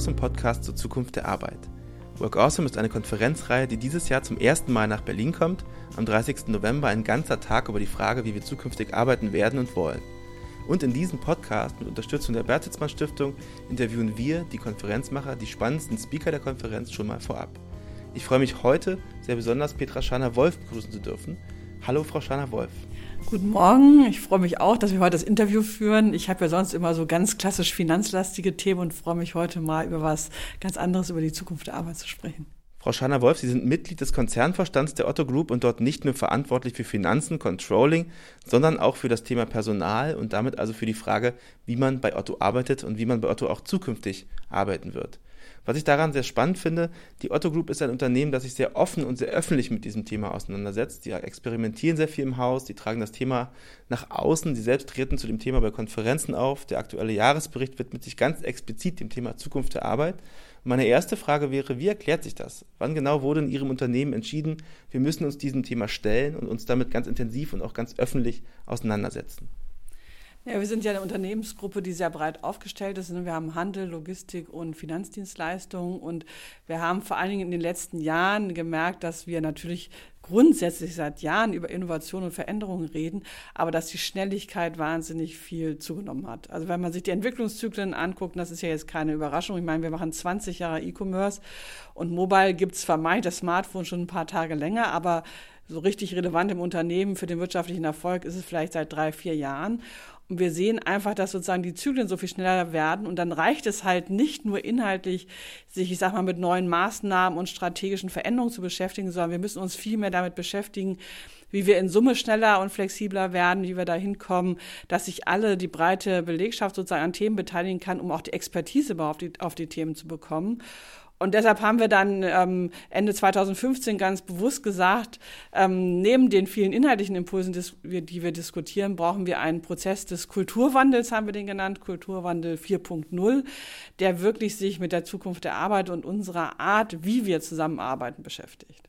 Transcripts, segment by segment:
Awesome Podcast zur Zukunft der Arbeit. Work Awesome ist eine Konferenzreihe, die dieses Jahr zum ersten Mal nach Berlin kommt. Am 30. November ein ganzer Tag über die Frage, wie wir zukünftig arbeiten werden und wollen. Und in diesem Podcast mit Unterstützung der Bertelsmann Stiftung interviewen wir, die Konferenzmacher, die spannendsten Speaker der Konferenz schon mal vorab. Ich freue mich heute sehr besonders, Petra Schana-Wolf begrüßen zu dürfen. Hallo, Frau Schana-Wolf. Guten Morgen. Ich freue mich auch, dass wir heute das Interview führen. Ich habe ja sonst immer so ganz klassisch finanzlastige Themen und freue mich heute mal über was ganz anderes, über die Zukunft der Arbeit zu sprechen. Frau Schanner-Wolf, Sie sind Mitglied des Konzernvorstands der Otto Group und dort nicht nur verantwortlich für Finanzen, Controlling, sondern auch für das Thema Personal und damit also für die Frage, wie man bei Otto arbeitet und wie man bei Otto auch zukünftig arbeiten wird. Was ich daran sehr spannend finde, die Otto Group ist ein Unternehmen, das sich sehr offen und sehr öffentlich mit diesem Thema auseinandersetzt. Die experimentieren sehr viel im Haus, die tragen das Thema nach außen, die selbst treten zu dem Thema bei Konferenzen auf. Der aktuelle Jahresbericht widmet sich ganz explizit dem Thema Zukunft der Arbeit. Meine erste Frage wäre, wie erklärt sich das? Wann genau wurde in Ihrem Unternehmen entschieden, wir müssen uns diesem Thema stellen und uns damit ganz intensiv und auch ganz öffentlich auseinandersetzen? Ja, wir sind ja eine Unternehmensgruppe, die sehr breit aufgestellt ist. Wir haben Handel, Logistik und Finanzdienstleistungen. Und wir haben vor allen Dingen in den letzten Jahren gemerkt, dass wir natürlich grundsätzlich seit Jahren über Innovation und Veränderungen reden, aber dass die Schnelligkeit wahnsinnig viel zugenommen hat. Also wenn man sich die Entwicklungszyklen anguckt, das ist ja jetzt keine Überraschung. Ich meine, wir machen 20 Jahre E-Commerce und Mobile gibt es vermeint das Smartphone schon ein paar Tage länger, aber so richtig relevant im Unternehmen für den wirtschaftlichen Erfolg ist es vielleicht seit drei, vier Jahren. Und wir sehen einfach, dass sozusagen die Zyklen so viel schneller werden. Und dann reicht es halt nicht nur inhaltlich, sich, ich sag mal, mit neuen Maßnahmen und strategischen Veränderungen zu beschäftigen, sondern wir müssen uns viel mehr damit beschäftigen, wie wir in Summe schneller und flexibler werden, wie wir dahin kommen, dass sich alle die breite Belegschaft sozusagen an Themen beteiligen kann, um auch die Expertise auf die, auf die Themen zu bekommen. Und deshalb haben wir dann ähm, Ende 2015 ganz bewusst gesagt, ähm, neben den vielen inhaltlichen Impulsen, die wir diskutieren, brauchen wir einen Prozess des Kulturwandels, haben wir den genannt, Kulturwandel 4.0, der wirklich sich mit der Zukunft der Arbeit und unserer Art, wie wir zusammenarbeiten, beschäftigt.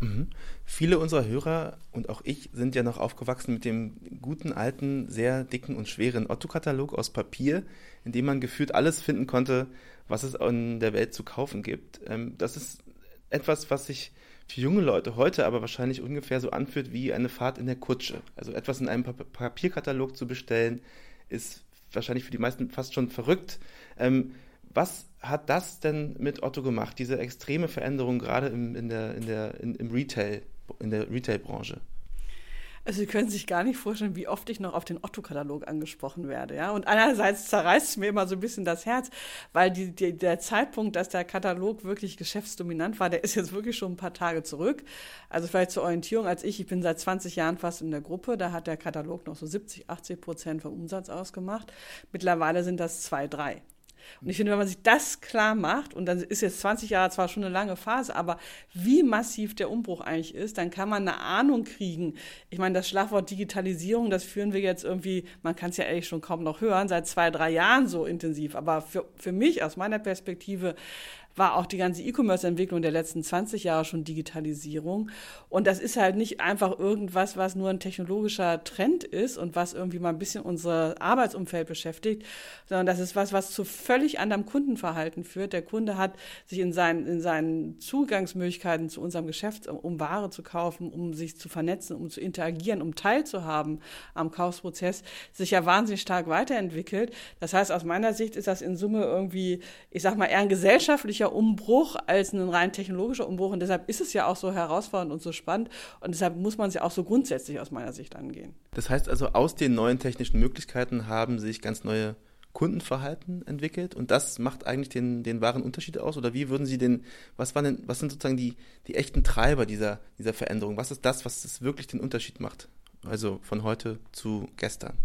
Mhm. Viele unserer Hörer und auch ich sind ja noch aufgewachsen mit dem guten, alten, sehr dicken und schweren Otto-Katalog aus Papier, in dem man gefühlt alles finden konnte, was es in der Welt zu kaufen gibt. Ähm, das ist etwas, was sich für junge Leute heute aber wahrscheinlich ungefähr so anfühlt wie eine Fahrt in der Kutsche. Also etwas in einem Papierkatalog zu bestellen, ist wahrscheinlich für die meisten fast schon verrückt. Ähm, was hat das denn mit Otto gemacht, diese extreme Veränderung gerade im, in der, in der, in, im Retail, in der Retail-Branche? Also Sie können sich gar nicht vorstellen, wie oft ich noch auf den Otto-Katalog angesprochen werde. Ja? Und einerseits zerreißt es mir immer so ein bisschen das Herz, weil die, die, der Zeitpunkt, dass der Katalog wirklich geschäftsdominant war, der ist jetzt wirklich schon ein paar Tage zurück. Also vielleicht zur Orientierung, als ich, ich bin seit 20 Jahren fast in der Gruppe, da hat der Katalog noch so 70, 80 Prozent vom Umsatz ausgemacht. Mittlerweile sind das zwei, drei. Und ich finde, wenn man sich das klar macht, und dann ist jetzt 20 Jahre zwar schon eine lange Phase, aber wie massiv der Umbruch eigentlich ist, dann kann man eine Ahnung kriegen. Ich meine, das Schlagwort Digitalisierung, das führen wir jetzt irgendwie, man kann es ja ehrlich schon kaum noch hören, seit zwei, drei Jahren so intensiv. Aber für, für mich aus meiner Perspektive war auch die ganze E-Commerce-Entwicklung der letzten 20 Jahre schon Digitalisierung. Und das ist halt nicht einfach irgendwas, was nur ein technologischer Trend ist und was irgendwie mal ein bisschen unser Arbeitsumfeld beschäftigt, sondern das ist was, was zu völlig anderem Kundenverhalten führt. Der Kunde hat sich in seinen, in seinen Zugangsmöglichkeiten zu unserem Geschäft, um Ware zu kaufen, um sich zu vernetzen, um zu interagieren, um teilzuhaben am Kaufprozess, sich ja wahnsinnig stark weiterentwickelt. Das heißt, aus meiner Sicht ist das in Summe irgendwie, ich sag mal, eher ein gesellschaftlicher technologischer Umbruch als ein rein technologischer Umbruch. Und deshalb ist es ja auch so herausfordernd und so spannend. Und deshalb muss man es ja auch so grundsätzlich aus meiner Sicht angehen. Das heißt also, aus den neuen technischen Möglichkeiten haben sich ganz neue Kundenverhalten entwickelt und das macht eigentlich den, den wahren Unterschied aus? Oder wie würden Sie den, was waren denn, was sind sozusagen die, die echten Treiber dieser, dieser Veränderung? Was ist das, was es wirklich den Unterschied macht? Also von heute zu gestern?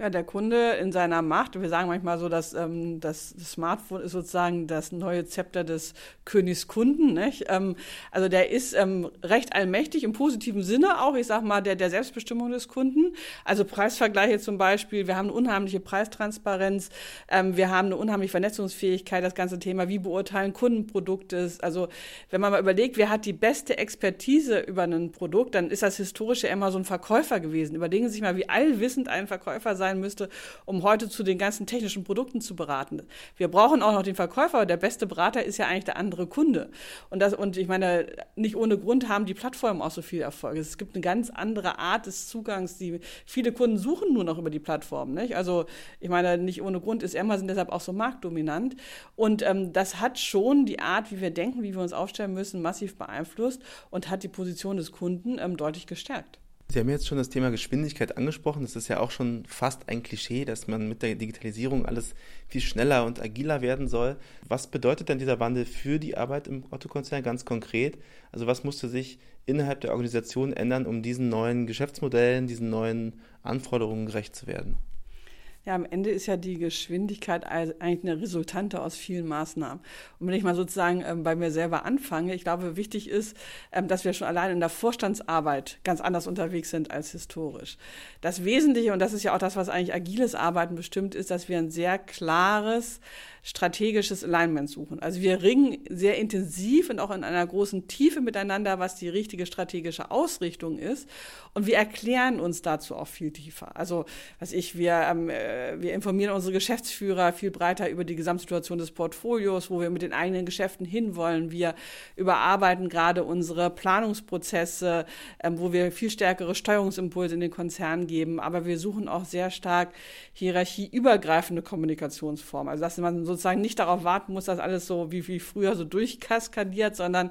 Ja, der Kunde in seiner Macht, wir sagen manchmal so, dass ähm, das Smartphone ist sozusagen das neue Zepter des Königs Kunden. Nicht? Ähm, also der ist ähm, recht allmächtig im positiven Sinne auch, ich sag mal, der, der Selbstbestimmung des Kunden. Also Preisvergleiche zum Beispiel, wir haben eine unheimliche Preistransparenz, ähm, wir haben eine unheimliche Vernetzungsfähigkeit, das ganze Thema, wie beurteilen Kundenprodukte. Also wenn man mal überlegt, wer hat die beste Expertise über ein Produkt, dann ist das historische immer so ein Verkäufer gewesen. Überlegen Sie sich mal, wie allwissend ein Verkäufer sein sein müsste, um heute zu den ganzen technischen Produkten zu beraten. Wir brauchen auch noch den Verkäufer, der beste Berater ist ja eigentlich der andere Kunde. Und das, und ich meine, nicht ohne Grund haben die Plattformen auch so viel Erfolg. Es gibt eine ganz andere Art des Zugangs, die viele Kunden suchen nur noch über die Plattform. Nicht? Also ich meine, nicht ohne Grund ist Amazon deshalb auch so marktdominant. Und ähm, das hat schon die Art, wie wir denken, wie wir uns aufstellen müssen, massiv beeinflusst und hat die Position des Kunden ähm, deutlich gestärkt. Sie haben jetzt schon das Thema Geschwindigkeit angesprochen. Das ist ja auch schon fast ein Klischee, dass man mit der Digitalisierung alles viel schneller und agiler werden soll. Was bedeutet denn dieser Wandel für die Arbeit im Otto-Konzern ganz konkret? Also was musste sich innerhalb der Organisation ändern, um diesen neuen Geschäftsmodellen, diesen neuen Anforderungen gerecht zu werden? Ja, am Ende ist ja die Geschwindigkeit eigentlich eine Resultante aus vielen Maßnahmen. Und wenn ich mal sozusagen ähm, bei mir selber anfange, ich glaube, wichtig ist, ähm, dass wir schon allein in der Vorstandsarbeit ganz anders unterwegs sind als historisch. Das Wesentliche, und das ist ja auch das, was eigentlich agiles Arbeiten bestimmt, ist, dass wir ein sehr klares, strategisches Alignment suchen. Also wir ringen sehr intensiv und auch in einer großen Tiefe miteinander, was die richtige strategische Ausrichtung ist. Und wir erklären uns dazu auch viel tiefer. Also, was ich, wir, ähm, äh, wir informieren unsere Geschäftsführer viel breiter über die Gesamtsituation des Portfolios, wo wir mit den eigenen Geschäften hinwollen. Wir überarbeiten gerade unsere Planungsprozesse, ähm, wo wir viel stärkere Steuerungsimpulse in den Konzernen geben. Aber wir suchen auch sehr stark hierarchieübergreifende Kommunikationsformen. Also, dass man sozusagen nicht darauf warten muss, dass alles so wie, wie früher so durchkaskadiert, sondern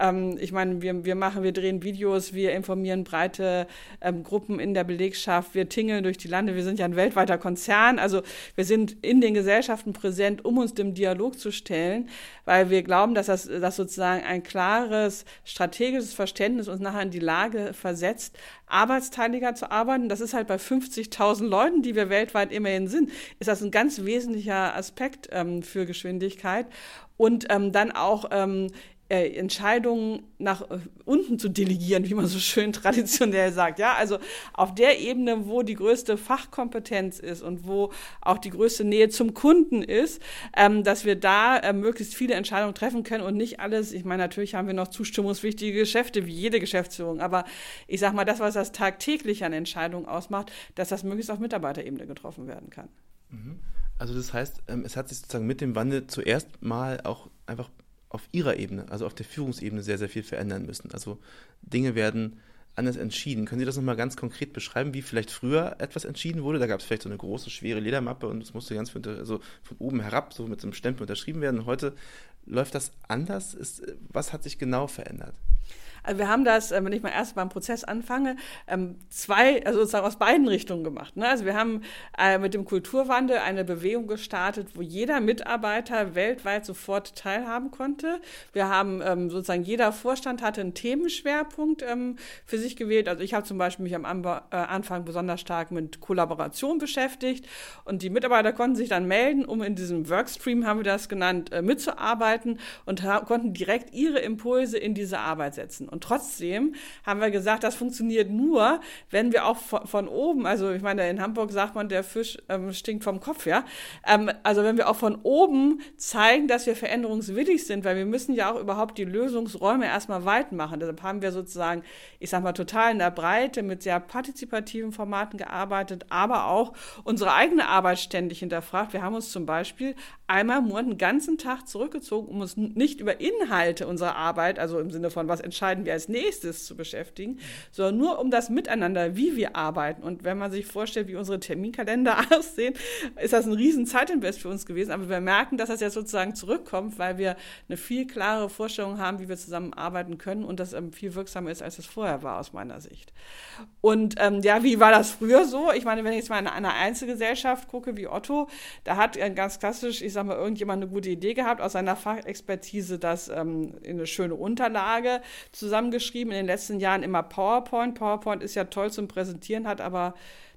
ähm, ich meine, wir, wir machen, wir drehen Videos, wir informieren breite ähm, Gruppen in der Belegschaft, wir tingeln durch die Lande, wir sind ja ein weltweiter Konzern, also wir sind in den Gesellschaften präsent, um uns dem Dialog zu stellen, weil wir glauben, dass das dass sozusagen ein klares strategisches Verständnis uns nachher in die Lage versetzt, arbeitsteiliger zu arbeiten. Das ist halt bei 50.000 Leuten, die wir weltweit immerhin sind, ist das ein ganz wesentlicher Aspekt ähm, für Geschwindigkeit. Und ähm, dann auch ähm, äh, Entscheidungen nach äh, unten zu delegieren, wie man so schön traditionell sagt. Ja, also auf der Ebene, wo die größte Fachkompetenz ist und wo auch die größte Nähe zum Kunden ist, ähm, dass wir da äh, möglichst viele Entscheidungen treffen können und nicht alles. Ich meine, natürlich haben wir noch zustimmungswichtige Geschäfte wie jede Geschäftsführung, aber ich sage mal, das, was das tagtäglich an Entscheidungen ausmacht, dass das möglichst auf Mitarbeiterebene getroffen werden kann. Mhm. Also das heißt, ähm, es hat sich sozusagen mit dem Wandel zuerst mal auch einfach auf ihrer Ebene, also auf der Führungsebene, sehr, sehr viel verändern müssen. Also Dinge werden anders entschieden. Können Sie das nochmal ganz konkret beschreiben, wie vielleicht früher etwas entschieden wurde? Da gab es vielleicht so eine große, schwere Ledermappe und es musste ganz von, also von oben herab so mit so einem Stempel unterschrieben werden. Und heute läuft das anders. Ist, was hat sich genau verändert? Also wir haben das, äh, wenn ich mal erst beim Prozess anfange, ähm, zwei, also sozusagen aus beiden Richtungen gemacht. Ne? Also wir haben äh, mit dem Kulturwandel eine Bewegung gestartet, wo jeder Mitarbeiter weltweit sofort teilhaben konnte. Wir haben ähm, sozusagen jeder Vorstand hatte einen Themenschwerpunkt ähm, für sich gewählt. Also ich habe zum Beispiel mich am äh, Anfang besonders stark mit Kollaboration beschäftigt und die Mitarbeiter konnten sich dann melden, um in diesem Workstream, haben wir das genannt, mitzuarbeiten und konnten direkt ihre Impulse in diese Arbeit setzen. Und trotzdem haben wir gesagt, das funktioniert nur, wenn wir auch von, von oben, also ich meine, in Hamburg sagt man, der Fisch ähm, stinkt vom Kopf, ja. Ähm, also wenn wir auch von oben zeigen, dass wir veränderungswillig sind, weil wir müssen ja auch überhaupt die Lösungsräume erstmal weit machen. Deshalb haben wir sozusagen, ich sag mal, total in der Breite mit sehr partizipativen Formaten gearbeitet, aber auch unsere eigene Arbeit ständig hinterfragt. Wir haben uns zum Beispiel einmal im Monat einen ganzen Tag zurückgezogen, um uns nicht über Inhalte unserer Arbeit, also im Sinne von was entscheiden wir als nächstes zu beschäftigen, sondern nur um das Miteinander, wie wir arbeiten. Und wenn man sich vorstellt, wie unsere Terminkalender aussehen, ist das ein riesen Zeitinvest für uns gewesen. Aber wir merken, dass das jetzt sozusagen zurückkommt, weil wir eine viel klarere Vorstellung haben, wie wir zusammenarbeiten können und das ähm, viel wirksamer ist, als es vorher war, aus meiner Sicht. Und ähm, ja, wie war das früher so? Ich meine, wenn ich jetzt mal in einer Einzelgesellschaft gucke, wie Otto, da hat ganz klassisch, ich sage mal, irgendjemand eine gute Idee gehabt, aus seiner Fachexpertise das ähm, in eine schöne Unterlage zusammengeschrieben. In den letzten Jahren immer PowerPoint. PowerPoint ist ja toll zum Präsentieren, hat aber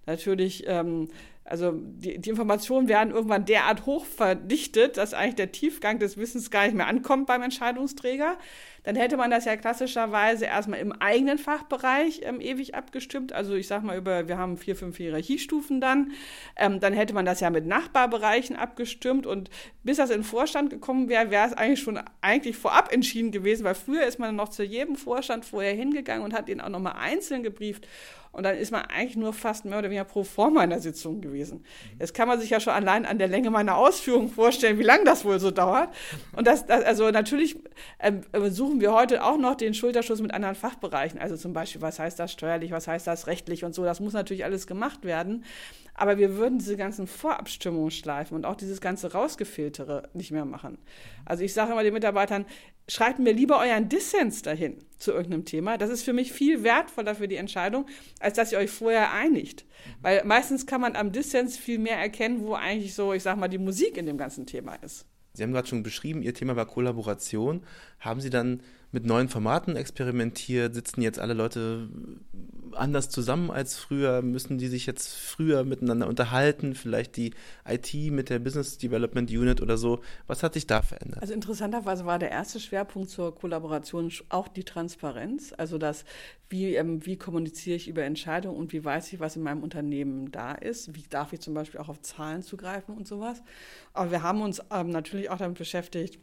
natürlich ähm, also die, die, Informationen werden irgendwann derart hoch verdichtet, dass eigentlich der Tiefgang des Wissens gar nicht mehr ankommt beim Entscheidungsträger. dann hätte man das ja klassischerweise erstmal im eigenen Fachbereich ähm, ewig abgestimmt. Also ich sage mal über, wir haben vier, fünf Hierarchiestufen dann. Ähm, dann hätte man das ja mit Nachbarbereichen abgestimmt und bis das in den Vorstand gekommen wäre, wäre es eigentlich schon eigentlich vorab entschieden gewesen, weil früher ist man noch zu jedem Vorstand vorher hingegangen und hat ihn auch nochmal einzeln gebrieft. Und dann ist man eigentlich nur fast mehr oder weniger pro forma in der Sitzung gewesen. Jetzt kann man sich ja schon allein an der Länge meiner Ausführungen vorstellen, wie lange das wohl so dauert. Und das, das also natürlich ähm, suchen wir heute auch noch den Schulterschluss mit anderen Fachbereichen. Also zum Beispiel, was heißt das steuerlich, was heißt das rechtlich und so. Das muss natürlich alles gemacht werden. Aber wir würden diese ganzen Vorabstimmungsschleifen und auch dieses ganze Rausgefiltere nicht mehr machen. Also ich sage immer den Mitarbeitern, schreibt mir lieber euren Dissens dahin zu irgendeinem Thema. Das ist für mich viel wertvoller für die Entscheidung, als dass ihr euch vorher einigt. Weil meistens kann man am Dissens viel mehr erkennen, wo eigentlich so, ich sag mal, die Musik in dem ganzen Thema ist. Sie haben gerade schon beschrieben, Ihr Thema war Kollaboration. Haben Sie dann mit neuen Formaten experimentiert? Sitzen jetzt alle Leute anders zusammen als früher? Müssen die sich jetzt früher miteinander unterhalten? Vielleicht die IT mit der Business Development Unit oder so? Was hat sich da verändert? Also interessanterweise war der erste Schwerpunkt zur Kollaboration auch die Transparenz. Also das, wie, ähm, wie kommuniziere ich über Entscheidungen und wie weiß ich, was in meinem Unternehmen da ist? Wie darf ich zum Beispiel auch auf Zahlen zugreifen und sowas? Aber wir haben uns ähm, natürlich auch damit beschäftigt,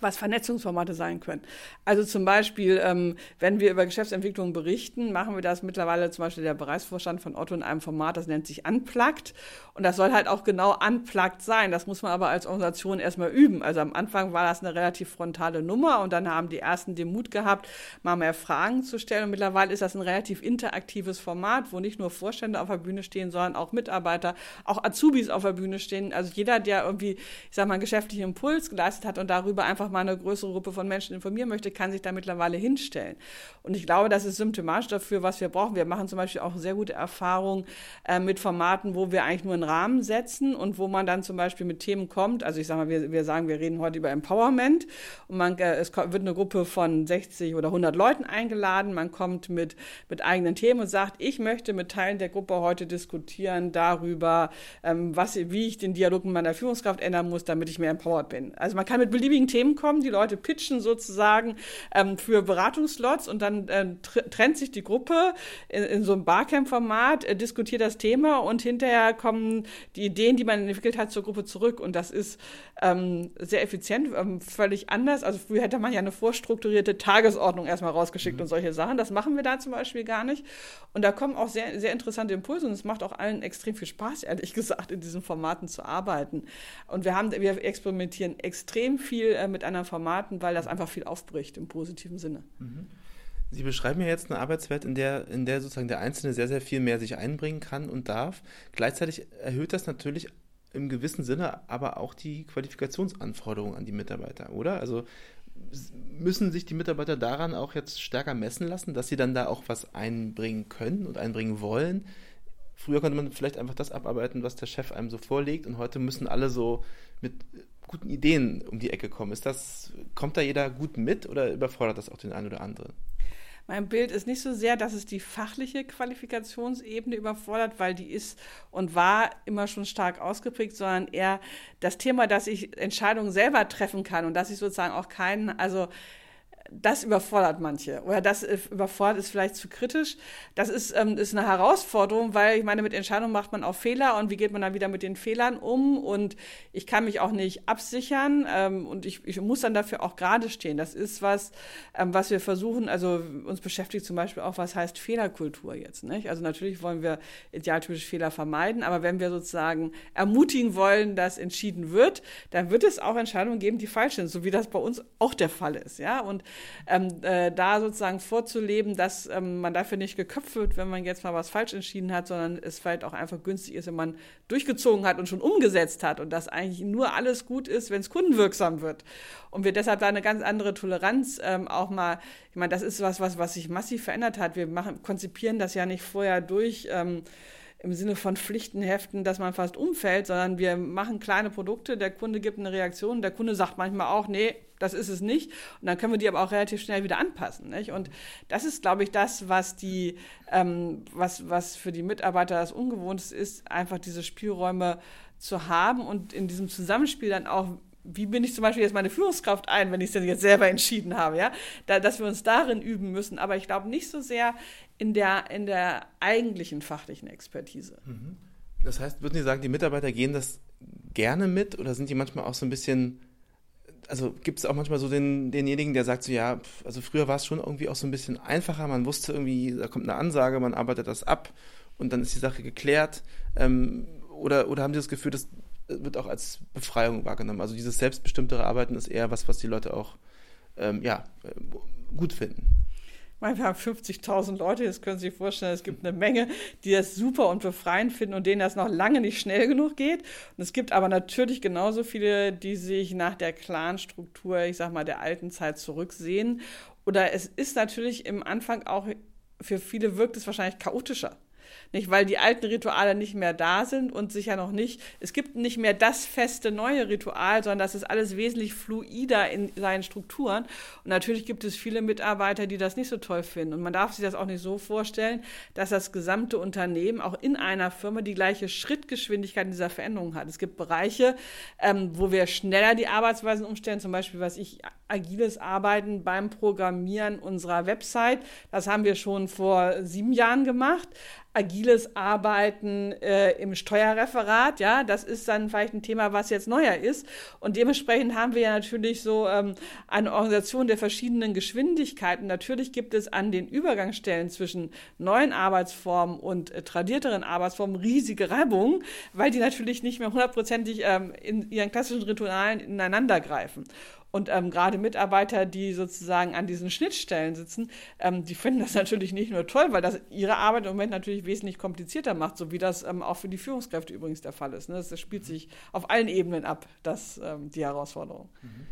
was Vernetzungsformate sein können. Also zum Beispiel, ähm, wenn wir über Geschäftsentwicklung berichten, machen wir das mittlerweile zum Beispiel der Bereichsvorstand von Otto in einem Format, das nennt sich Unplugged. Und das soll halt auch genau unplugged sein. Das muss man aber als Organisation erstmal üben. Also am Anfang war das eine relativ frontale Nummer und dann haben die ersten den Mut gehabt, mal mehr Fragen zu stellen. Und mittlerweile ist das ein relativ interaktives Format, wo nicht nur Vorstände auf der Bühne stehen, sondern auch Mitarbeiter, auch Azubis auf der Bühne stehen. Also jeder, der irgendwie, ich sag mal, einen geschäftlichen Impuls geleistet hat und darüber einfach einfach mal eine größere Gruppe von Menschen informieren möchte, kann sich da mittlerweile hinstellen. Und ich glaube, das ist symptomatisch dafür, was wir brauchen. Wir machen zum Beispiel auch sehr gute Erfahrungen äh, mit Formaten, wo wir eigentlich nur einen Rahmen setzen und wo man dann zum Beispiel mit Themen kommt. Also ich sage mal, wir, wir sagen, wir reden heute über Empowerment und man, äh, es wird eine Gruppe von 60 oder 100 Leuten eingeladen. Man kommt mit, mit eigenen Themen und sagt, ich möchte mit Teilen der Gruppe heute diskutieren darüber, ähm, was, wie ich den Dialog mit meiner Führungskraft ändern muss, damit ich mehr empowered bin. Also man kann mit beliebigen Themen kommen, die Leute pitchen sozusagen ähm, für Beratungslots und dann äh, trennt sich die Gruppe in, in so einem Barcamp-Format, äh, diskutiert das Thema und hinterher kommen die Ideen, die man entwickelt hat, zur Gruppe zurück. Und das ist ähm, sehr effizient, ähm, völlig anders. Also früher hätte man ja eine vorstrukturierte Tagesordnung erstmal rausgeschickt mhm. und solche Sachen. Das machen wir da zum Beispiel gar nicht. Und da kommen auch sehr, sehr interessante Impulse und es macht auch allen extrem viel Spaß, ehrlich gesagt, in diesen Formaten zu arbeiten. Und wir haben, wir experimentieren extrem viel äh, mit anderen Formaten, weil das einfach viel aufbricht im positiven Sinne. Mhm. Sie beschreiben ja jetzt eine Arbeitswelt, in der, in der sozusagen der Einzelne sehr, sehr viel mehr sich einbringen kann und darf. Gleichzeitig erhöht das natürlich im gewissen Sinne aber auch die Qualifikationsanforderungen an die Mitarbeiter, oder? Also müssen sich die Mitarbeiter daran auch jetzt stärker messen lassen, dass sie dann da auch was einbringen können und einbringen wollen? Früher konnte man vielleicht einfach das abarbeiten, was der Chef einem so vorlegt und heute müssen alle so mit guten Ideen um die Ecke kommen. Ist das, kommt da jeder gut mit oder überfordert das auch den einen oder anderen? Mein Bild ist nicht so sehr, dass es die fachliche Qualifikationsebene überfordert, weil die ist und war immer schon stark ausgeprägt, sondern eher das Thema, dass ich Entscheidungen selber treffen kann und dass ich sozusagen auch keinen, also das überfordert manche oder das überfordert ist vielleicht zu kritisch. Das ist, ähm, ist eine Herausforderung, weil ich meine, mit Entscheidungen macht man auch Fehler und wie geht man dann wieder mit den Fehlern um und ich kann mich auch nicht absichern ähm, und ich, ich muss dann dafür auch gerade stehen. Das ist was, ähm, was wir versuchen, also uns beschäftigt zum Beispiel auch, was heißt Fehlerkultur jetzt. Nicht? Also natürlich wollen wir idealtypisch Fehler vermeiden, aber wenn wir sozusagen ermutigen wollen, dass entschieden wird, dann wird es auch Entscheidungen geben, die falsch sind, so wie das bei uns auch der Fall ist. Ja? Und ähm, äh, da sozusagen vorzuleben, dass ähm, man dafür nicht geköpft wird, wenn man jetzt mal was falsch entschieden hat, sondern es vielleicht auch einfach günstig ist, wenn man durchgezogen hat und schon umgesetzt hat und dass eigentlich nur alles gut ist, wenn es kundenwirksam wird. Und wir deshalb da eine ganz andere Toleranz ähm, auch mal, ich meine, das ist was, was, was sich massiv verändert hat. Wir machen, konzipieren das ja nicht vorher durch. Ähm, im Sinne von Pflichtenheften, dass man fast umfällt, sondern wir machen kleine Produkte, der Kunde gibt eine Reaktion, der Kunde sagt manchmal auch, nee, das ist es nicht. Und dann können wir die aber auch relativ schnell wieder anpassen. Nicht? Und das ist, glaube ich, das, was die, ähm, was, was für die Mitarbeiter das Ungewohnte ist, einfach diese Spielräume zu haben und in diesem Zusammenspiel dann auch wie bin ich zum Beispiel jetzt meine Führungskraft ein, wenn ich es denn jetzt selber entschieden habe, ja, da, dass wir uns darin üben müssen, aber ich glaube nicht so sehr in der, in der eigentlichen fachlichen Expertise. Mhm. Das heißt, würden Sie sagen, die Mitarbeiter gehen das gerne mit oder sind die manchmal auch so ein bisschen, also gibt es auch manchmal so den, denjenigen, der sagt so, ja, also früher war es schon irgendwie auch so ein bisschen einfacher, man wusste irgendwie, da kommt eine Ansage, man arbeitet das ab und dann ist die Sache geklärt. Ähm, oder, oder haben Sie das Gefühl, das wird auch als Befreiung wahrgenommen? Also dieses selbstbestimmtere Arbeiten ist eher was, was die Leute auch ähm, ja, gut finden. Wir haben 50.000 Leute, das können Sie sich vorstellen, es gibt eine Menge, die das super und befreiend finden und denen das noch lange nicht schnell genug geht. Und es gibt aber natürlich genauso viele, die sich nach der Clan-Struktur, ich sag mal, der alten Zeit zurücksehen. Oder es ist natürlich im Anfang auch, für viele wirkt es wahrscheinlich chaotischer nicht, weil die alten Rituale nicht mehr da sind und sicher noch nicht, es gibt nicht mehr das feste neue Ritual, sondern das ist alles wesentlich fluider in seinen Strukturen. Und natürlich gibt es viele Mitarbeiter, die das nicht so toll finden. Und man darf sich das auch nicht so vorstellen, dass das gesamte Unternehmen auch in einer Firma die gleiche Schrittgeschwindigkeit in dieser Veränderung hat. Es gibt Bereiche, ähm, wo wir schneller die Arbeitsweisen umstellen, zum Beispiel, was ich agiles Arbeiten beim Programmieren unserer Website. Das haben wir schon vor sieben Jahren gemacht agiles Arbeiten äh, im Steuerreferat, ja, das ist dann vielleicht ein Thema, was jetzt neuer ist. Und dementsprechend haben wir ja natürlich so ähm, eine Organisation der verschiedenen Geschwindigkeiten. Natürlich gibt es an den Übergangsstellen zwischen neuen Arbeitsformen und äh, tradierteren Arbeitsformen riesige Reibungen, weil die natürlich nicht mehr hundertprozentig ähm, in ihren klassischen Ritualen ineinander greifen. Und ähm, gerade Mitarbeiter, die sozusagen an diesen Schnittstellen sitzen, ähm, die finden das natürlich nicht nur toll, weil das ihre Arbeit im Moment natürlich wesentlich komplizierter macht, so wie das ähm, auch für die Führungskräfte übrigens der Fall ist. Ne? Das, das, spielt sich auf allen Ebenen ab, das, ähm, die Herausforderung. Mhm.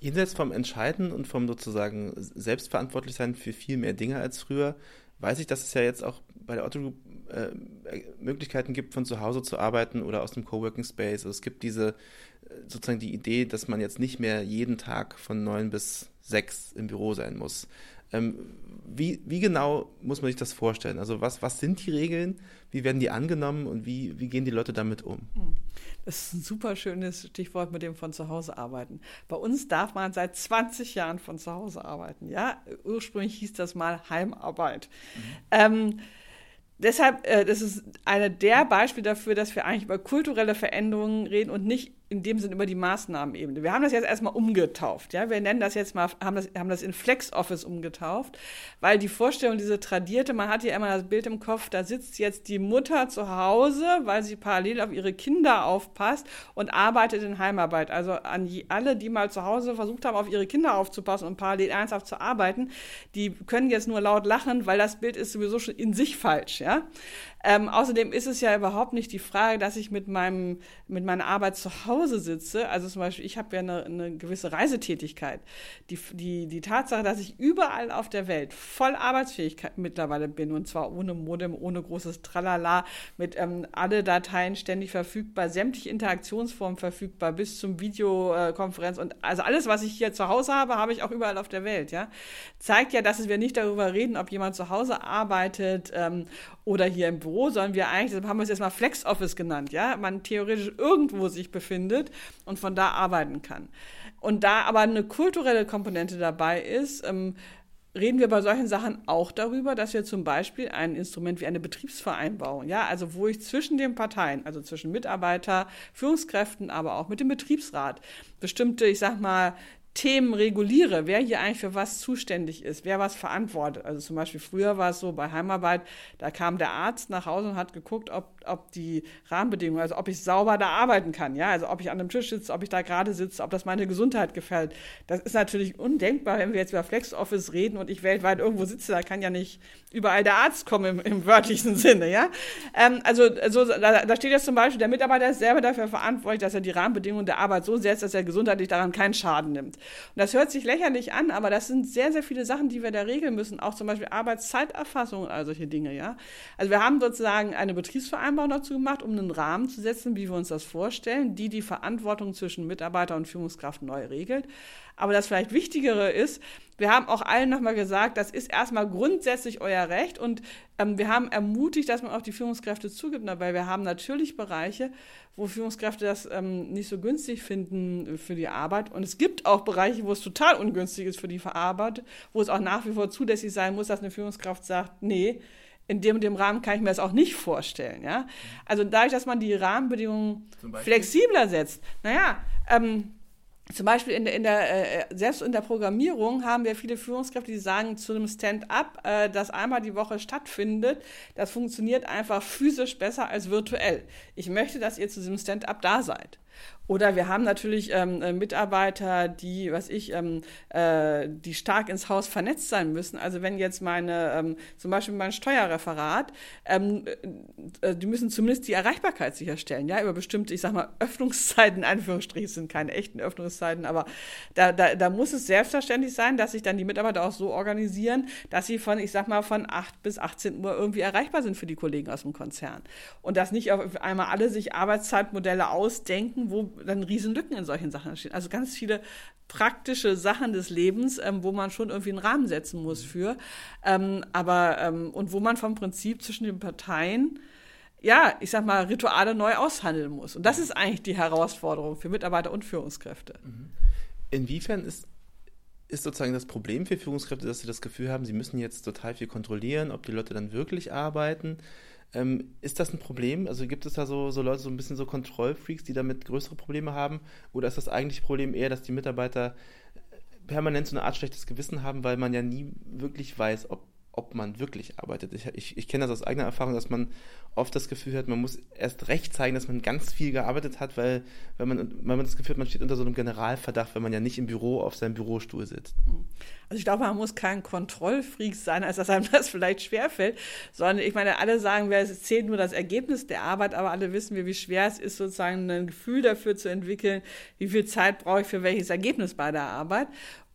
Jenseits vom Entscheiden und vom sozusagen Selbstverantwortlichsein für viel mehr Dinge als früher, weiß ich, dass es ja jetzt auch bei der Otto Group äh, Möglichkeiten gibt, von zu Hause zu arbeiten oder aus dem Coworking Space. Also es gibt diese sozusagen die Idee, dass man jetzt nicht mehr jeden Tag von neun bis sechs im Büro sein muss. Ähm, wie, wie genau muss man sich das vorstellen? Also was, was sind die Regeln? Wie werden die angenommen und wie, wie gehen die Leute damit um? Hm. Das ist ein super schönes Stichwort mit dem von zu Hause arbeiten. Bei uns darf man seit 20 Jahren von zu Hause arbeiten. Ja, ursprünglich hieß das mal Heimarbeit. Mhm. Ähm, deshalb, äh, das ist eine der Beispiele dafür, dass wir eigentlich über kulturelle Veränderungen reden und nicht in dem Sinn über die Maßnahmenebene. Wir haben das jetzt erstmal umgetauft, ja. Wir nennen das jetzt mal, haben das, haben das in Flex Office umgetauft, weil die Vorstellung, diese tradierte, man hat ja immer das Bild im Kopf, da sitzt jetzt die Mutter zu Hause, weil sie parallel auf ihre Kinder aufpasst und arbeitet in Heimarbeit. Also an die, alle, die mal zu Hause versucht haben, auf ihre Kinder aufzupassen und parallel ernsthaft zu arbeiten, die können jetzt nur laut lachen, weil das Bild ist sowieso schon in sich falsch, ja. Ähm, außerdem ist es ja überhaupt nicht die Frage, dass ich mit meinem, mit meiner Arbeit zu Hause sitze. Also zum Beispiel, ich habe ja eine, eine gewisse Reisetätigkeit. Die, die, die Tatsache, dass ich überall auf der Welt voll arbeitsfähig mittlerweile bin und zwar ohne Modem, ohne großes Tralala, mit ähm, alle Dateien ständig verfügbar, sämtliche Interaktionsformen verfügbar, bis zum Videokonferenz und also alles, was ich hier zu Hause habe, habe ich auch überall auf der Welt. Ja, zeigt ja, dass wir nicht darüber reden, ob jemand zu Hause arbeitet ähm, oder hier im Büro, sondern wir eigentlich, deshalb haben wir es jetzt mal Flex Office genannt, ja, man theoretisch irgendwo sich befindet und von da arbeiten kann. Und da aber eine kulturelle Komponente dabei ist, ähm, reden wir bei solchen Sachen auch darüber, dass wir zum Beispiel ein Instrument wie eine Betriebsvereinbarung, ja, also wo ich zwischen den Parteien, also zwischen Mitarbeiter, Führungskräften, aber auch mit dem Betriebsrat bestimmte, ich sag mal, Themen reguliere, wer hier eigentlich für was zuständig ist, wer was verantwortet. Also zum Beispiel früher war es so bei Heimarbeit, da kam der Arzt nach Hause und hat geguckt, ob, ob die Rahmenbedingungen, also ob ich sauber da arbeiten kann, ja, also ob ich an einem Tisch sitze, ob ich da gerade sitze, ob das meine Gesundheit gefällt. Das ist natürlich undenkbar, wenn wir jetzt über FlexOffice reden und ich weltweit irgendwo sitze, da kann ja nicht überall der Arzt kommen im, im wörtlichen Sinne, ja. Ähm, also, also da, da steht jetzt zum Beispiel, der Mitarbeiter ist selber dafür verantwortlich, dass er die Rahmenbedingungen der Arbeit so setzt, dass er gesundheitlich daran keinen Schaden nimmt. Und das hört sich lächerlich an, aber das sind sehr, sehr viele Sachen, die wir da regeln müssen. Auch zum Beispiel Arbeitszeiterfassung und all solche Dinge, ja. Also wir haben sozusagen eine Betriebsvereinbarung dazu gemacht, um einen Rahmen zu setzen, wie wir uns das vorstellen, die die Verantwortung zwischen Mitarbeiter und Führungskraft neu regelt. Aber das vielleicht Wichtigere ist, wir haben auch allen nochmal gesagt, das ist erstmal grundsätzlich euer Recht und ähm, wir haben ermutigt, dass man auch die Führungskräfte zugibt, weil wir haben natürlich Bereiche, wo Führungskräfte das ähm, nicht so günstig finden für die Arbeit. Und es gibt auch Bereiche, wo es total ungünstig ist für die Arbeit, wo es auch nach wie vor zulässig sein muss, dass eine Führungskraft sagt, nee, in dem und dem Rahmen kann ich mir das auch nicht vorstellen. Ja? Also dadurch, dass man die Rahmenbedingungen flexibler setzt, naja, ähm, zum Beispiel in der, in der äh, selbst in der Programmierung haben wir viele Führungskräfte, die sagen zu einem Stand-up, äh, das einmal die Woche stattfindet, das funktioniert einfach physisch besser als virtuell. Ich möchte, dass ihr zu diesem Stand-up da seid. Oder wir haben natürlich ähm, äh, Mitarbeiter, die, was ich, ähm, äh, die stark ins Haus vernetzt sein müssen. Also wenn jetzt meine, ähm, zum Beispiel mein Steuerreferat, ähm, äh, die müssen zumindest die Erreichbarkeit sicherstellen, ja, über bestimmte, ich sag mal, Öffnungszeiten, Anführungsstriche, sind keine echten Öffnungszeiten, aber da, da, da muss es selbstverständlich sein, dass sich dann die Mitarbeiter auch so organisieren, dass sie von, ich sag mal, von 8 bis 18 Uhr irgendwie erreichbar sind für die Kollegen aus dem Konzern. Und dass nicht auf einmal alle sich Arbeitszeitmodelle ausdenken, wo dann Riesenlücken in solchen Sachen entstehen. Also ganz viele praktische Sachen des Lebens, ähm, wo man schon irgendwie einen Rahmen setzen muss für. Ähm, aber, ähm, und wo man vom Prinzip zwischen den Parteien ja, ich sag mal, Rituale neu aushandeln muss. Und das ist eigentlich die Herausforderung für Mitarbeiter und Führungskräfte. Mhm. Inwiefern ist, ist sozusagen das Problem für Führungskräfte, dass sie das Gefühl haben, sie müssen jetzt total viel kontrollieren, ob die Leute dann wirklich arbeiten? Ähm, ist das ein Problem? Also gibt es da so, so Leute, so ein bisschen so Kontrollfreaks, die damit größere Probleme haben? Oder ist das eigentliche Problem eher, dass die Mitarbeiter permanent so eine Art schlechtes Gewissen haben, weil man ja nie wirklich weiß, ob ob man wirklich arbeitet. Ich, ich, ich kenne das aus eigener Erfahrung, dass man oft das Gefühl hat, man muss erst recht zeigen, dass man ganz viel gearbeitet hat, weil, weil, man, weil man das Gefühl hat, man steht unter so einem Generalverdacht, wenn man ja nicht im Büro auf seinem Bürostuhl sitzt. Also ich glaube, man muss kein Kontrollfreak sein, als dass einem das vielleicht schwerfällt, sondern ich meine, alle sagen, es zählt nur das Ergebnis der Arbeit, aber alle wissen wir, wie schwer es ist, sozusagen ein Gefühl dafür zu entwickeln, wie viel Zeit brauche ich für welches Ergebnis bei der Arbeit.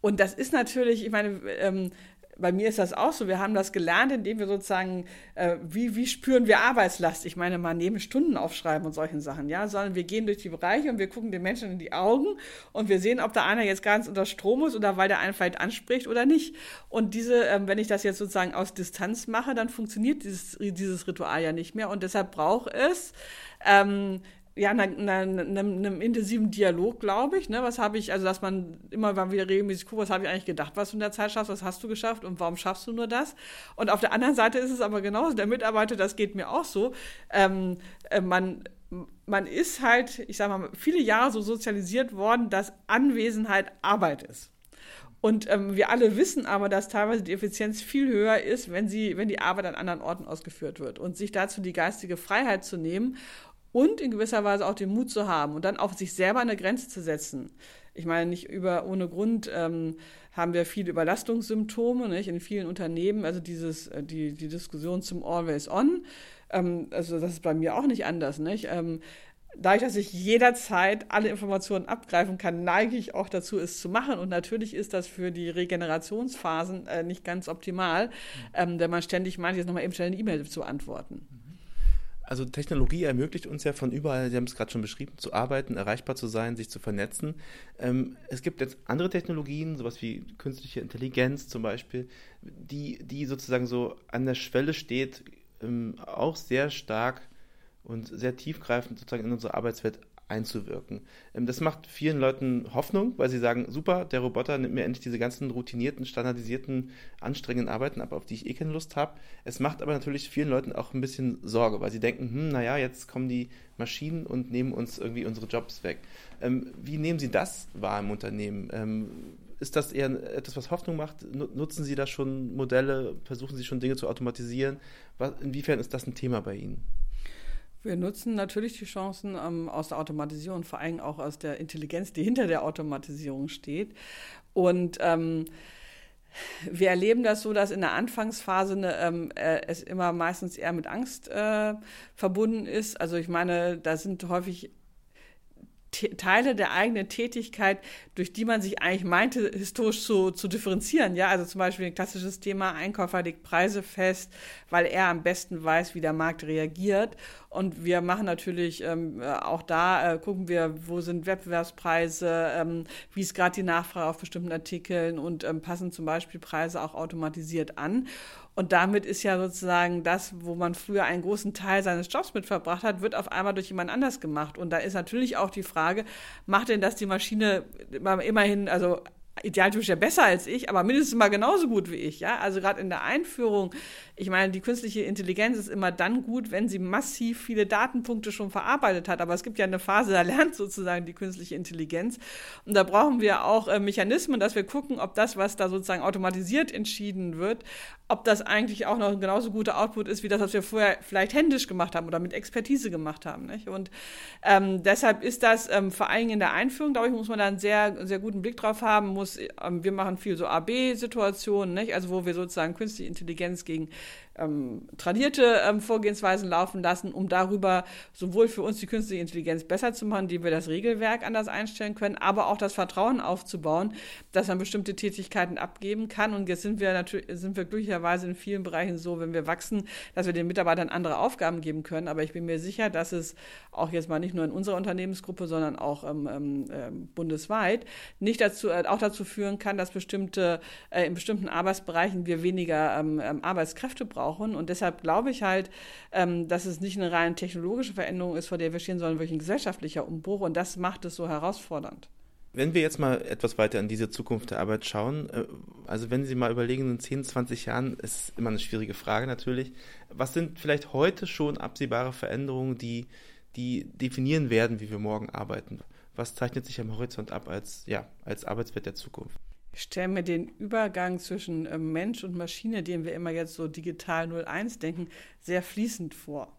Und das ist natürlich, ich meine, ähm, bei mir ist das auch so. Wir haben das gelernt, indem wir sozusagen, äh, wie, wie spüren wir Arbeitslast? Ich meine, mal neben Stunden aufschreiben und solchen Sachen, ja, sondern wir gehen durch die Bereiche und wir gucken den Menschen in die Augen und wir sehen, ob da einer jetzt ganz unter Strom ist oder weil der einen vielleicht anspricht oder nicht. Und diese, ähm, wenn ich das jetzt sozusagen aus Distanz mache, dann funktioniert dieses, dieses Ritual ja nicht mehr und deshalb braucht es ähm, ja, einem, einem intensiven Dialog, glaube ich. Ne? Was habe ich, also dass man immer mal wieder regelmäßig guckt, was habe ich eigentlich gedacht, was du in der Zeit schaffst, was hast du geschafft und warum schaffst du nur das? Und auf der anderen Seite ist es aber genauso, der Mitarbeiter, das geht mir auch so. Ähm, äh, man, man ist halt, ich sage mal, viele Jahre so sozialisiert worden, dass Anwesenheit Arbeit ist. Und ähm, wir alle wissen aber, dass teilweise die Effizienz viel höher ist, wenn sie, wenn die Arbeit an anderen Orten ausgeführt wird. Und sich dazu die geistige Freiheit zu nehmen und in gewisser Weise auch den Mut zu haben und dann auf sich selber eine Grenze zu setzen. Ich meine, nicht über, ohne Grund ähm, haben wir viele Überlastungssymptome nicht, in vielen Unternehmen, also dieses, äh, die, die Diskussion zum Always On, ähm, also das ist bei mir auch nicht anders. Nicht? Ähm, dadurch, dass ich jederzeit alle Informationen abgreifen kann, neige ich auch dazu, es zu machen. Und natürlich ist das für die Regenerationsphasen äh, nicht ganz optimal, mhm. ähm, wenn man ständig meint, jetzt nochmal eben schnell eine E-Mail zu antworten. Also Technologie ermöglicht uns ja von überall, Sie haben es gerade schon beschrieben, zu arbeiten, erreichbar zu sein, sich zu vernetzen. Ähm, es gibt jetzt andere Technologien, sowas wie künstliche Intelligenz zum Beispiel, die, die sozusagen so an der Schwelle steht, ähm, auch sehr stark und sehr tiefgreifend sozusagen in unsere Arbeitswelt einzuwirken. Ähm, das macht vielen Leuten Hoffnung, weil sie sagen, super, der Roboter nimmt mir endlich diese ganzen routinierten, standardisierten, anstrengenden Arbeiten ab, auf die ich eh keine Lust habe. Es macht aber natürlich vielen Leuten auch ein bisschen Sorge, weil sie denken, hm, naja, jetzt kommen die Maschinen und nehmen uns irgendwie unsere Jobs weg. Ähm, wie nehmen Sie das wahr im Unternehmen? Ähm, ist das eher etwas, was Hoffnung macht? Nutzen Sie da schon Modelle? Versuchen Sie schon Dinge zu automatisieren? inwiefern ist das ein Thema bei Ihnen? Wir nutzen natürlich die Chancen ähm, aus der Automatisierung, vor allem auch aus der Intelligenz, die hinter der Automatisierung steht. Und ähm, wir erleben das so, dass in der Anfangsphase ne, ähm, äh, es immer meistens eher mit Angst äh, verbunden ist. Also ich meine, da sind häufig Teile der eigenen Tätigkeit, durch die man sich eigentlich meinte, historisch zu, zu differenzieren. Ja, also zum Beispiel ein klassisches Thema, Einkäufer legt Preise fest, weil er am besten weiß, wie der Markt reagiert. Und wir machen natürlich ähm, auch da, äh, gucken wir, wo sind Wettbewerbspreise, ähm, wie ist gerade die Nachfrage auf bestimmten Artikeln und ähm, passen zum Beispiel Preise auch automatisiert an. Und damit ist ja sozusagen das, wo man früher einen großen Teil seines Jobs mit verbracht hat, wird auf einmal durch jemand anders gemacht. Und da ist natürlich auch die Frage, macht denn das die Maschine immerhin, also idealtypisch ja besser als ich, aber mindestens mal genauso gut wie ich, ja. Also gerade in der Einführung, ich meine, die künstliche Intelligenz ist immer dann gut, wenn sie massiv viele Datenpunkte schon verarbeitet hat. Aber es gibt ja eine Phase, da lernt sozusagen die künstliche Intelligenz. Und da brauchen wir auch äh, Mechanismen, dass wir gucken, ob das, was da sozusagen automatisiert entschieden wird, ob das eigentlich auch noch ein genauso guter Output ist, wie das, was wir vorher vielleicht händisch gemacht haben oder mit Expertise gemacht haben. Nicht? Und ähm, deshalb ist das ähm, vor allen Dingen in der Einführung, glaube ich, muss man da einen sehr, sehr guten Blick drauf haben. Muss, ähm, wir machen viel so AB-Situationen, also wo wir sozusagen künstliche Intelligenz gegen ähm, tradierte ähm, Vorgehensweisen laufen lassen, um darüber sowohl für uns die künstliche Intelligenz besser zu machen, indem wir das Regelwerk anders einstellen können, aber auch das Vertrauen aufzubauen, dass man bestimmte Tätigkeiten abgeben kann. Und jetzt sind wir natürlich, sind wir glücklicherweise in vielen Bereichen so, wenn wir wachsen, dass wir den Mitarbeitern andere Aufgaben geben können. Aber ich bin mir sicher, dass es auch jetzt mal nicht nur in unserer Unternehmensgruppe, sondern auch ähm, ähm, ähm bundesweit nicht dazu, äh, auch dazu führen kann, dass bestimmte, äh, in bestimmten Arbeitsbereichen wir weniger ähm, ähm Arbeitskräfte brauchen brauchen. Und deshalb glaube ich halt, ähm, dass es nicht eine rein technologische Veränderung ist, vor der wir stehen, sondern wirklich ein gesellschaftlicher Umbruch. Und das macht es so herausfordernd. Wenn wir jetzt mal etwas weiter in diese Zukunft der Arbeit schauen, äh, also wenn Sie mal überlegen, in 10, 20 Jahren, ist immer eine schwierige Frage natürlich, was sind vielleicht heute schon absehbare Veränderungen, die, die definieren werden, wie wir morgen arbeiten? Was zeichnet sich am Horizont ab als, ja, als Arbeitswelt der Zukunft? Ich stelle mir den Übergang zwischen äh, Mensch und Maschine, den wir immer jetzt so digital 01 denken, sehr fließend vor.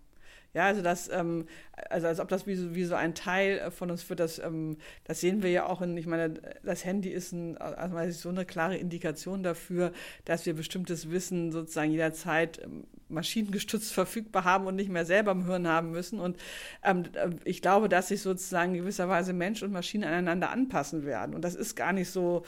Ja, also das, ähm, also als ob das wie so, wie so ein Teil äh, von uns wird, das, ähm, das sehen wir ja auch in, ich meine, das Handy ist ein, also so eine klare Indikation dafür, dass wir bestimmtes Wissen sozusagen jederzeit ähm, maschinengestützt verfügbar haben und nicht mehr selber im Hirn haben müssen. Und ähm, äh, ich glaube, dass sich sozusagen gewisserweise Mensch und Maschine aneinander anpassen werden. Und das ist gar nicht so,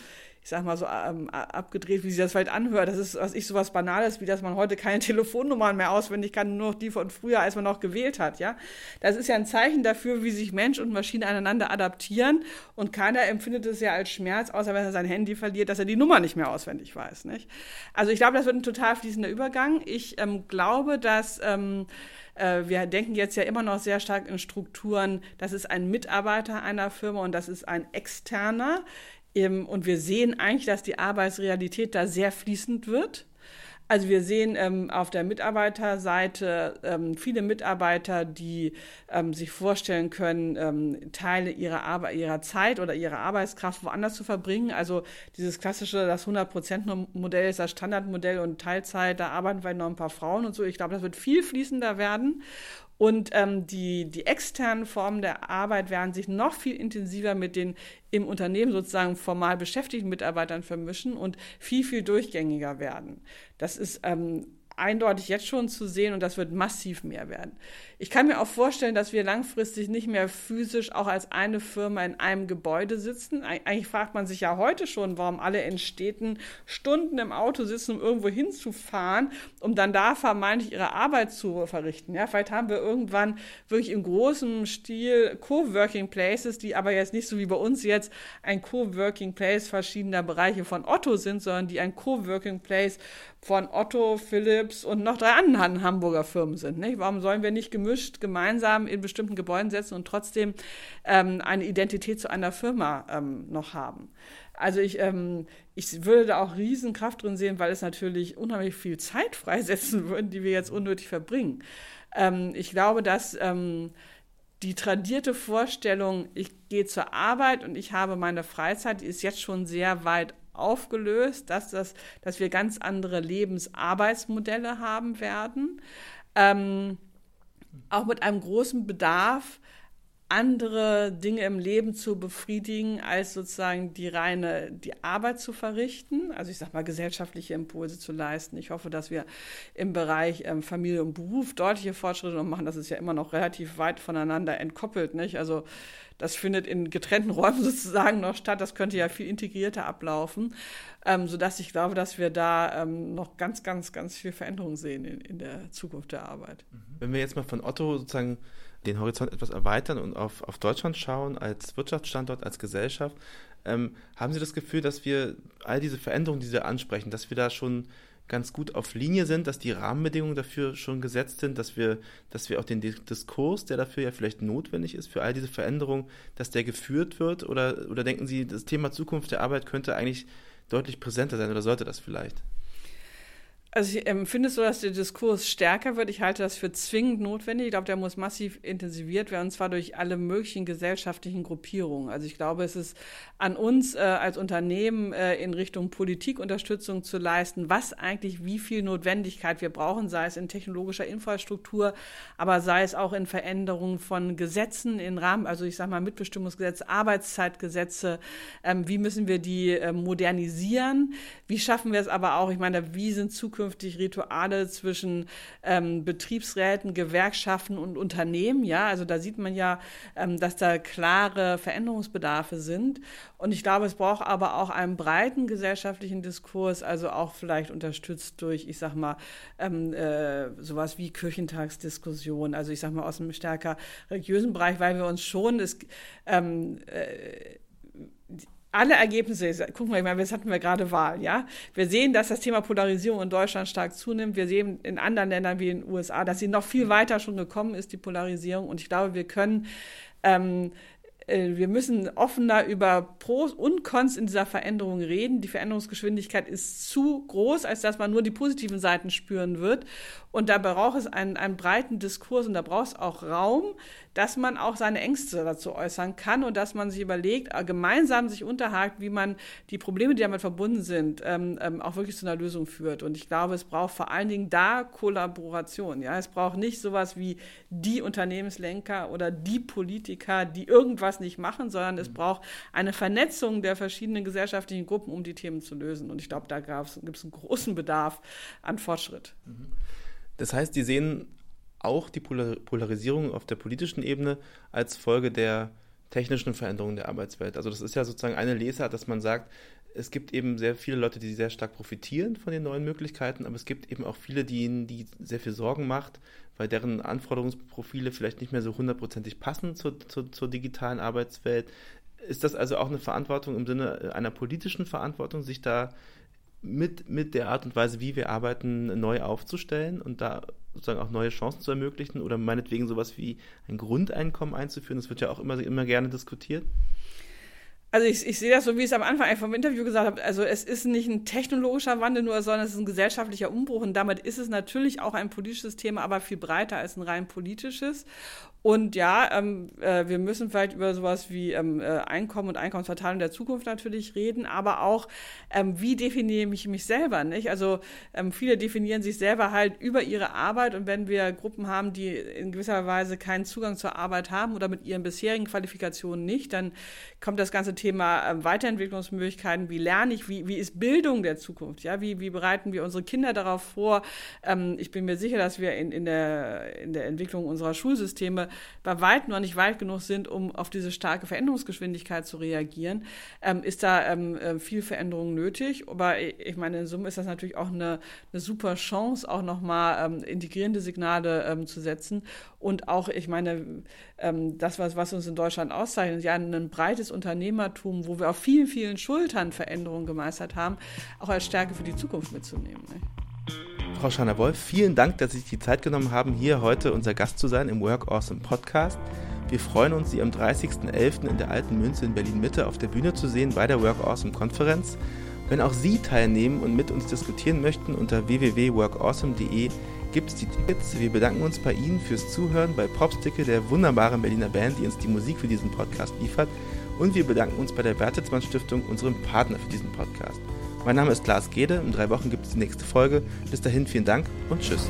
ich sag mal so ähm, abgedreht, wie sich das vielleicht anhört. Das ist, was ich sowas Banales, wie dass man heute keine Telefonnummern mehr auswendig kann, nur noch die von früher, als man noch gewählt hat, ja. Das ist ja ein Zeichen dafür, wie sich Mensch und Maschine aneinander adaptieren und keiner empfindet es ja als Schmerz, außer wenn er sein Handy verliert, dass er die Nummer nicht mehr auswendig weiß, nicht? Also ich glaube, das wird ein total fließender Übergang. Ich ähm, glaube, dass ähm, äh, wir denken jetzt ja immer noch sehr stark in Strukturen, das ist ein Mitarbeiter einer Firma und das ist ein externer. Und wir sehen eigentlich, dass die Arbeitsrealität da sehr fließend wird. Also wir sehen ähm, auf der Mitarbeiterseite ähm, viele Mitarbeiter, die ähm, sich vorstellen können, ähm, Teile ihrer, Arbe ihrer Zeit oder ihrer Arbeitskraft woanders zu verbringen. Also dieses klassische, das 100%-Modell ist das Standardmodell und Teilzeit, da arbeiten vielleicht noch ein paar Frauen und so. Ich glaube, das wird viel fließender werden. Und ähm, die, die externen Formen der Arbeit werden sich noch viel intensiver mit den im Unternehmen sozusagen formal beschäftigten Mitarbeitern vermischen und viel, viel durchgängiger werden. Das ist ähm, eindeutig jetzt schon zu sehen und das wird massiv mehr werden. Ich kann mir auch vorstellen, dass wir langfristig nicht mehr physisch auch als eine Firma in einem Gebäude sitzen. Eigentlich fragt man sich ja heute schon, warum alle in Städten Stunden im Auto sitzen, um irgendwo hinzufahren, um dann da vermeintlich ihre Arbeit zu verrichten. Ja, vielleicht haben wir irgendwann wirklich im großen Stil Coworking Places, die aber jetzt nicht so wie bei uns jetzt ein Coworking Place verschiedener Bereiche von Otto sind, sondern die ein Coworking Place von Otto, Philips und noch drei anderen Hamburger Firmen sind. Nicht? Warum sollen wir nicht gemischt gemeinsam in bestimmten Gebäuden setzen und trotzdem ähm, eine Identität zu einer Firma ähm, noch haben? Also ich, ähm, ich würde da auch Riesenkraft drin sehen, weil es natürlich unheimlich viel Zeit freisetzen würde, die wir jetzt unnötig verbringen. Ähm, ich glaube, dass ähm, die tradierte Vorstellung, ich gehe zur Arbeit und ich habe meine Freizeit, die ist jetzt schon sehr weit aufgelöst, dass, das, dass wir ganz andere Lebensarbeitsmodelle haben werden. Ähm, auch mit einem großen Bedarf, andere Dinge im Leben zu befriedigen, als sozusagen die reine die Arbeit zu verrichten. Also ich sage mal gesellschaftliche Impulse zu leisten. Ich hoffe, dass wir im Bereich ähm, Familie und Beruf deutliche Fortschritte machen. Das ist ja immer noch relativ weit voneinander entkoppelt, nicht? Also das findet in getrennten Räumen sozusagen noch statt. Das könnte ja viel integrierter ablaufen, ähm, sodass ich glaube, dass wir da ähm, noch ganz, ganz, ganz viel Veränderung sehen in, in der Zukunft der Arbeit. Mhm. Wenn wir jetzt mal von Otto sozusagen den Horizont etwas erweitern und auf, auf Deutschland schauen als Wirtschaftsstandort, als Gesellschaft, ähm, haben Sie das Gefühl, dass wir all diese Veränderungen, die Sie ansprechen, dass wir da schon ganz gut auf Linie sind, dass die Rahmenbedingungen dafür schon gesetzt sind, dass wir, dass wir auch den Diskurs, der dafür ja vielleicht notwendig ist, für all diese Veränderungen, dass der geführt wird? Oder, oder denken Sie, das Thema Zukunft der Arbeit könnte eigentlich deutlich präsenter sein oder sollte das vielleicht? Also ich empfinde es so, dass der Diskurs stärker wird. Ich halte das für zwingend notwendig. Ich glaube, der muss massiv intensiviert werden, und zwar durch alle möglichen gesellschaftlichen Gruppierungen. Also ich glaube, es ist an uns äh, als Unternehmen äh, in Richtung Politikunterstützung zu leisten, was eigentlich, wie viel Notwendigkeit wir brauchen, sei es in technologischer Infrastruktur, aber sei es auch in Veränderungen von Gesetzen in Rahmen, also ich sage mal Mitbestimmungsgesetz, Arbeitszeitgesetze. Ähm, wie müssen wir die äh, modernisieren? Wie schaffen wir es aber auch? Ich meine, wie sind zukünftig zukünftig Rituale zwischen ähm, Betriebsräten, Gewerkschaften und Unternehmen. Ja, also da sieht man ja, ähm, dass da klare Veränderungsbedarfe sind. Und ich glaube, es braucht aber auch einen breiten gesellschaftlichen Diskurs, also auch vielleicht unterstützt durch, ich sag mal, ähm, äh, sowas wie Kirchentagsdiskussion, also ich sag mal aus einem stärker religiösen Bereich, weil wir uns schon das, ähm, äh, alle Ergebnisse, gucken wir mal, jetzt hatten wir gerade Wahl, ja. Wir sehen, dass das Thema Polarisierung in Deutschland stark zunimmt. Wir sehen in anderen Ländern wie in den USA, dass sie noch viel weiter schon gekommen ist, die Polarisierung. Und ich glaube, wir können ähm, äh, wir müssen offener über Pros und Cons in dieser Veränderung reden. Die Veränderungsgeschwindigkeit ist zu groß, als dass man nur die positiven Seiten spüren wird. Und da braucht es einen, einen breiten Diskurs und da braucht es auch Raum, dass man auch seine Ängste dazu äußern kann und dass man sich überlegt, äh, gemeinsam sich unterhakt, wie man die Probleme, die damit verbunden sind, ähm, ähm, auch wirklich zu einer Lösung führt. Und ich glaube, es braucht vor allen Dingen da Kollaboration. Ja, es braucht nicht sowas wie die Unternehmenslenker oder die Politiker, die irgendwas nicht machen, sondern es mhm. braucht eine Vernetzung der verschiedenen gesellschaftlichen Gruppen, um die Themen zu lösen. Und ich glaube, da gibt es einen großen Bedarf an Fortschritt. Mhm. Das heißt, die sehen auch die Polarisierung auf der politischen Ebene als Folge der technischen Veränderungen der Arbeitswelt. Also das ist ja sozusagen eine Lesart, dass man sagt, es gibt eben sehr viele Leute, die sehr stark profitieren von den neuen Möglichkeiten, aber es gibt eben auch viele, die ihnen die sehr viel Sorgen macht, weil deren Anforderungsprofile vielleicht nicht mehr so hundertprozentig passen zur, zur, zur digitalen Arbeitswelt. Ist das also auch eine Verantwortung im Sinne einer politischen Verantwortung, sich da mit, mit der Art und Weise, wie wir arbeiten, neu aufzustellen und da sozusagen auch neue Chancen zu ermöglichen oder meinetwegen sowas wie ein Grundeinkommen einzuführen. Das wird ja auch immer, immer gerne diskutiert. Also ich, ich sehe das so, wie ich es am Anfang vom Interview gesagt habe. Also es ist nicht ein technologischer Wandel nur, sondern es ist ein gesellschaftlicher Umbruch und damit ist es natürlich auch ein politisches Thema, aber viel breiter als ein rein politisches. Und ja, ähm, äh, wir müssen vielleicht über sowas wie ähm, äh, Einkommen und Einkommensverteilung der Zukunft natürlich reden, aber auch, ähm, wie definiere ich mich selber, nicht? Also ähm, viele definieren sich selber halt über ihre Arbeit und wenn wir Gruppen haben, die in gewisser Weise keinen Zugang zur Arbeit haben oder mit ihren bisherigen Qualifikationen nicht, dann kommt das ganze Thema äh, Weiterentwicklungsmöglichkeiten, wie lerne ich, wie, wie ist Bildung der Zukunft, ja? Wie, wie bereiten wir unsere Kinder darauf vor? Ähm, ich bin mir sicher, dass wir in, in, der, in der Entwicklung unserer Schulsysteme bei weitem noch nicht weit genug sind, um auf diese starke Veränderungsgeschwindigkeit zu reagieren, ähm, ist da ähm, äh, viel Veränderung nötig. Aber ich meine, in Summe ist das natürlich auch eine, eine super Chance, auch nochmal ähm, integrierende Signale ähm, zu setzen. Und auch, ich meine, ähm, das, was, was uns in Deutschland auszeichnet, ja, ein breites Unternehmertum, wo wir auf vielen, vielen Schultern Veränderungen gemeistert haben, auch als Stärke für die Zukunft mitzunehmen. Ne? Frau Schanner-Wolf, vielen Dank, dass Sie sich die Zeit genommen haben, hier heute unser Gast zu sein im Work Awesome Podcast. Wir freuen uns, Sie am 30.11. in der Alten Münze in Berlin-Mitte auf der Bühne zu sehen bei der Work Awesome Konferenz. Wenn auch Sie teilnehmen und mit uns diskutieren möchten, unter www.workawesome.de gibt es die Tickets. Wir bedanken uns bei Ihnen fürs Zuhören bei Popsticke, der wunderbaren Berliner Band, die uns die Musik für diesen Podcast liefert. Und wir bedanken uns bei der Bertelsmann Stiftung, unserem Partner für diesen Podcast. Mein Name ist Lars Gede. In drei Wochen gibt es die nächste Folge. Bis dahin vielen Dank und tschüss.